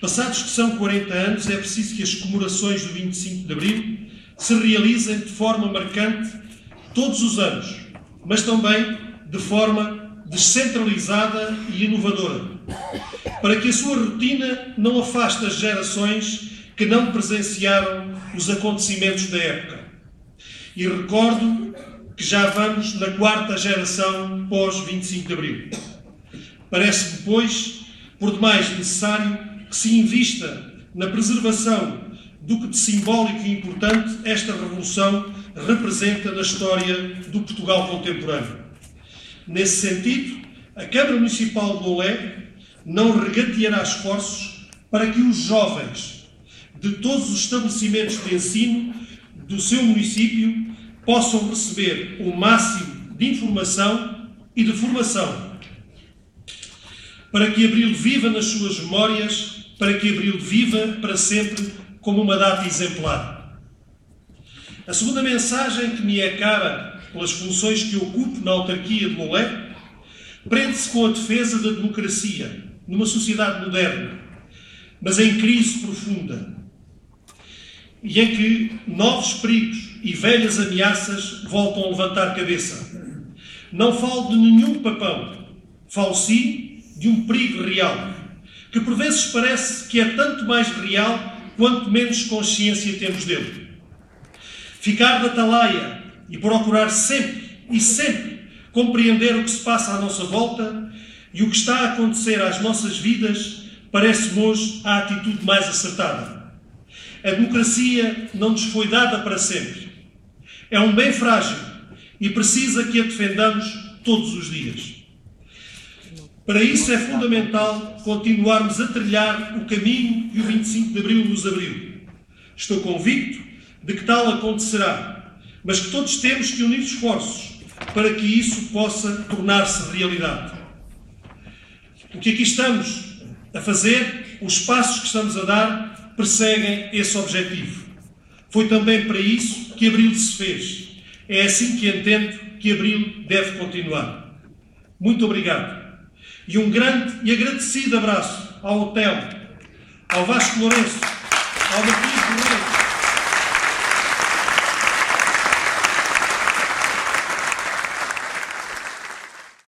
Passados que são 40 anos, é preciso que as comemorações do 25 de Abril se realizem de forma marcante todos os anos, mas também de forma descentralizada e inovadora, para que a sua rotina não afaste as gerações que não presenciaram os acontecimentos da época. E recordo que já vamos na quarta geração pós 25 de Abril. Parece-me, pois, por demais necessário que se invista na preservação do que de simbólico e importante esta revolução representa na história do Portugal contemporâneo. Nesse sentido, a Câmara Municipal de Olé não regateará esforços para que os jovens de todos os estabelecimentos de ensino do seu município possam receber o máximo de informação e de formação para que Abril viva nas suas memórias, para que Abril viva para sempre como uma data exemplar. A segunda mensagem que me é cara pelas funções que ocupo na autarquia de Lolé prende-se com a defesa da democracia numa sociedade moderna, mas em crise profunda, e em que novos perigos e velhas ameaças voltam a levantar cabeça. Não falo de nenhum papão, falo sim de um perigo real, que por vezes parece que é tanto mais real quanto menos consciência temos dele. Ficar da talaia e procurar sempre e sempre compreender o que se passa à nossa volta e o que está a acontecer às nossas vidas parece-me hoje a atitude mais acertada. A democracia não nos foi dada para sempre. É um bem frágil e precisa que a defendamos todos os dias. Para isso é fundamental continuarmos a trilhar o caminho que o 25 de Abril nos abriu. Estou convicto de que tal acontecerá, mas que todos temos que unir esforços para que isso possa tornar-se realidade. O que aqui estamos a fazer, os passos que estamos a dar, perseguem esse objetivo. Foi também para isso que Abril se fez. É assim que entendo que Abril deve continuar. Muito obrigado. E um grande e agradecido abraço ao Hotel, ao Vasco Lourenço, ao Marquinhos Lourenço,